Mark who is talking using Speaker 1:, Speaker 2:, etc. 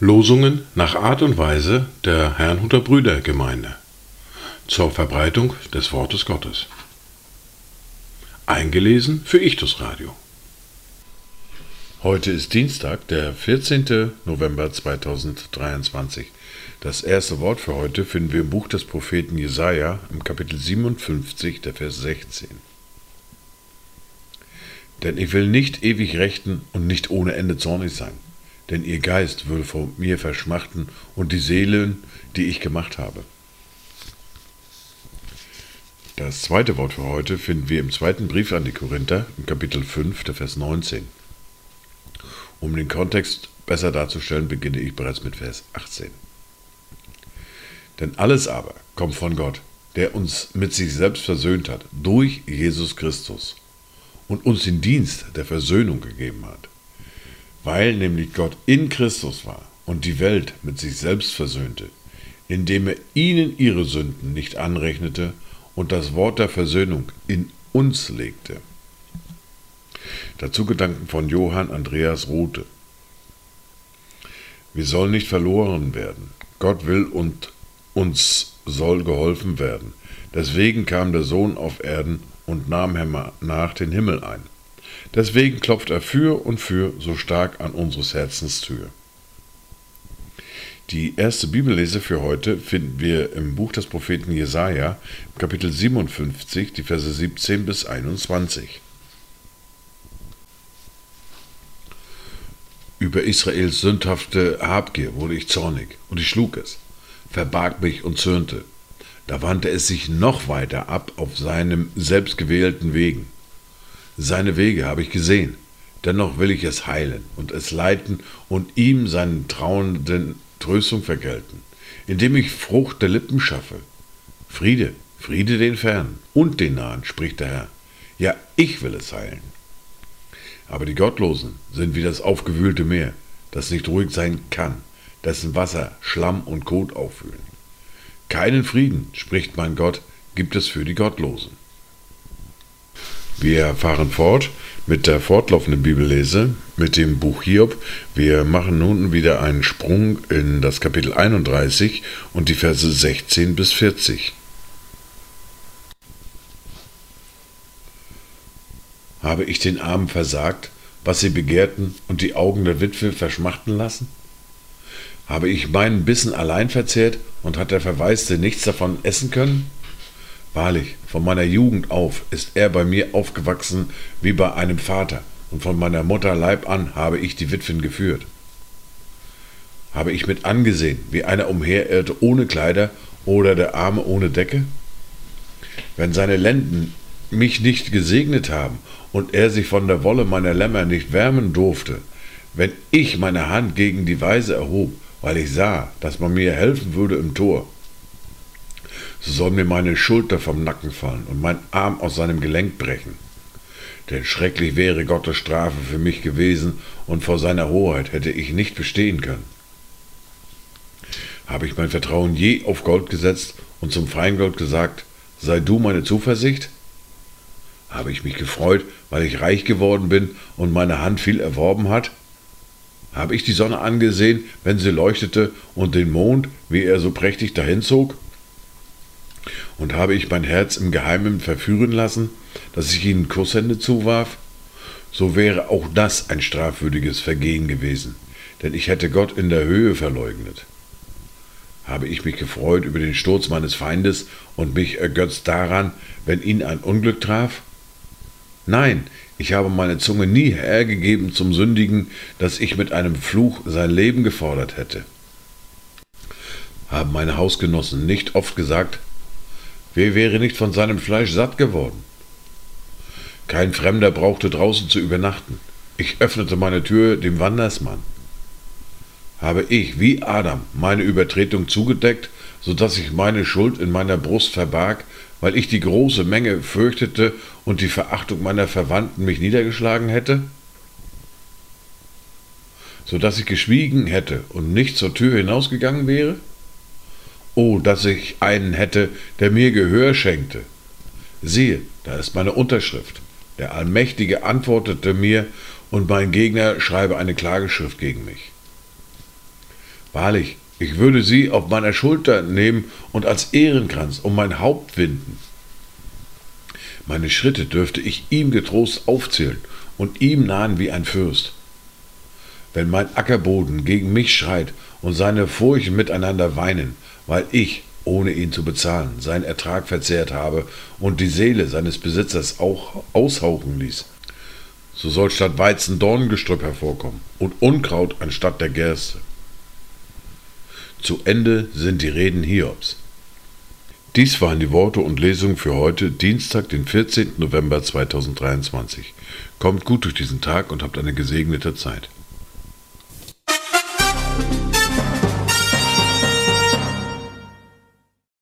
Speaker 1: Losungen nach Art und Weise der Herrnhuter Brüdergemeinde zur Verbreitung des Wortes Gottes. Eingelesen für Ichtus Radio. Heute ist Dienstag, der 14. November 2023. Das erste Wort für heute finden wir im Buch des Propheten Jesaja im Kapitel 57, der Vers 16. Denn ich will nicht ewig rechten und nicht ohne Ende zornig sein denn ihr Geist will vor mir verschmachten und die Seelen, die ich gemacht habe. Das zweite Wort für heute finden wir im zweiten Brief an die Korinther, im Kapitel 5, der Vers 19. Um den Kontext besser darzustellen, beginne ich bereits mit Vers 18. Denn alles aber kommt von Gott, der uns mit sich selbst versöhnt hat, durch Jesus Christus und uns den Dienst der Versöhnung gegeben hat weil nämlich Gott in Christus war und die Welt mit sich selbst versöhnte, indem er ihnen ihre Sünden nicht anrechnete und das Wort der Versöhnung in uns legte. Dazu Gedanken von Johann Andreas Rothe. Wir sollen nicht verloren werden. Gott will und uns soll geholfen werden. Deswegen kam der Sohn auf Erden und nahm nach den Himmel ein. Deswegen klopft er für und für so stark an unseres Herzens Tür. Die erste Bibellese für heute finden wir im Buch des Propheten Jesaja, Kapitel 57, die Verse 17 bis 21. Über Israels sündhafte Habgier wurde ich zornig, und ich schlug es, verbarg mich und zürnte. Da wandte es sich noch weiter ab auf seinem selbstgewählten Wegen. Seine Wege habe ich gesehen. Dennoch will ich es heilen und es leiten und ihm seinen trauenden Tröstung vergelten, indem ich Frucht der Lippen schaffe. Friede, Friede den Fernen und den Nahen, spricht der Herr. Ja, ich will es heilen. Aber die Gottlosen sind wie das aufgewühlte Meer, das nicht ruhig sein kann, dessen Wasser Schlamm und Kot auffühlen. Keinen Frieden, spricht mein Gott, gibt es für die Gottlosen. Wir fahren fort mit der fortlaufenden Bibellese, mit dem Buch Hiob. Wir machen nun wieder einen Sprung in das Kapitel 31 und die Verse 16 bis 40. Habe ich den Armen versagt, was sie begehrten, und die Augen der Witwe verschmachten lassen? Habe ich meinen Bissen allein verzehrt, und hat der Verwaiste nichts davon essen können? Wahrlich, von meiner Jugend auf ist er bei mir aufgewachsen wie bei einem Vater, und von meiner Mutter Leib an habe ich die Witwen geführt. Habe ich mit angesehen, wie einer umherirrte ohne Kleider oder der Arme ohne Decke? Wenn seine Lenden mich nicht gesegnet haben und er sich von der Wolle meiner Lämmer nicht wärmen durfte, wenn ich meine Hand gegen die Weise erhob, weil ich sah, dass man mir helfen würde im Tor, so soll mir meine Schulter vom Nacken fallen und mein Arm aus seinem Gelenk brechen. Denn schrecklich wäre Gottes Strafe für mich gewesen, und vor seiner Hoheit hätte ich nicht bestehen können. Habe ich mein Vertrauen je auf Gold gesetzt und zum Feingold gesagt, sei du meine Zuversicht? Habe ich mich gefreut, weil ich reich geworden bin und meine Hand viel erworben hat? Habe ich die Sonne angesehen, wenn sie leuchtete, und den Mond, wie er so prächtig dahinzog? Und habe ich mein Herz im Geheimen verführen lassen, dass ich ihnen Kusshände zuwarf? So wäre auch das ein strafwürdiges Vergehen gewesen, denn ich hätte Gott in der Höhe verleugnet. Habe ich mich gefreut über den Sturz meines Feindes und mich ergötzt daran, wenn ihn ein Unglück traf? Nein, ich habe meine Zunge nie hergegeben zum Sündigen, dass ich mit einem Fluch sein Leben gefordert hätte. Haben meine Hausgenossen nicht oft gesagt, Wer wäre nicht von seinem Fleisch satt geworden? Kein Fremder brauchte draußen zu übernachten. Ich öffnete meine Tür dem Wandersmann. Habe ich, wie Adam, meine Übertretung zugedeckt, so dass ich meine Schuld in meiner Brust verbarg, weil ich die große Menge fürchtete und die Verachtung meiner Verwandten mich niedergeschlagen hätte? So dass ich geschwiegen hätte und nicht zur Tür hinausgegangen wäre? Oh, dass ich einen hätte, der mir Gehör schenkte. Siehe, da ist meine Unterschrift. Der Allmächtige antwortete mir, und mein Gegner schreibe eine Klageschrift gegen mich. Wahrlich, ich würde sie auf meiner Schulter nehmen und als Ehrenkranz um mein Haupt winden. Meine Schritte dürfte ich ihm getrost aufzählen und ihm nahen wie ein Fürst. Wenn mein Ackerboden gegen mich schreit und seine Furchen miteinander weinen, weil ich, ohne ihn zu bezahlen, seinen Ertrag verzehrt habe und die Seele seines Besitzers auch aushauchen ließ, so soll statt Weizen Dorngestrüpp hervorkommen und Unkraut anstatt der Gerste. Zu Ende sind die Reden Hiobs. Dies waren die Worte und Lesungen für heute, Dienstag, den 14. November 2023. Kommt gut durch diesen Tag und habt eine gesegnete Zeit.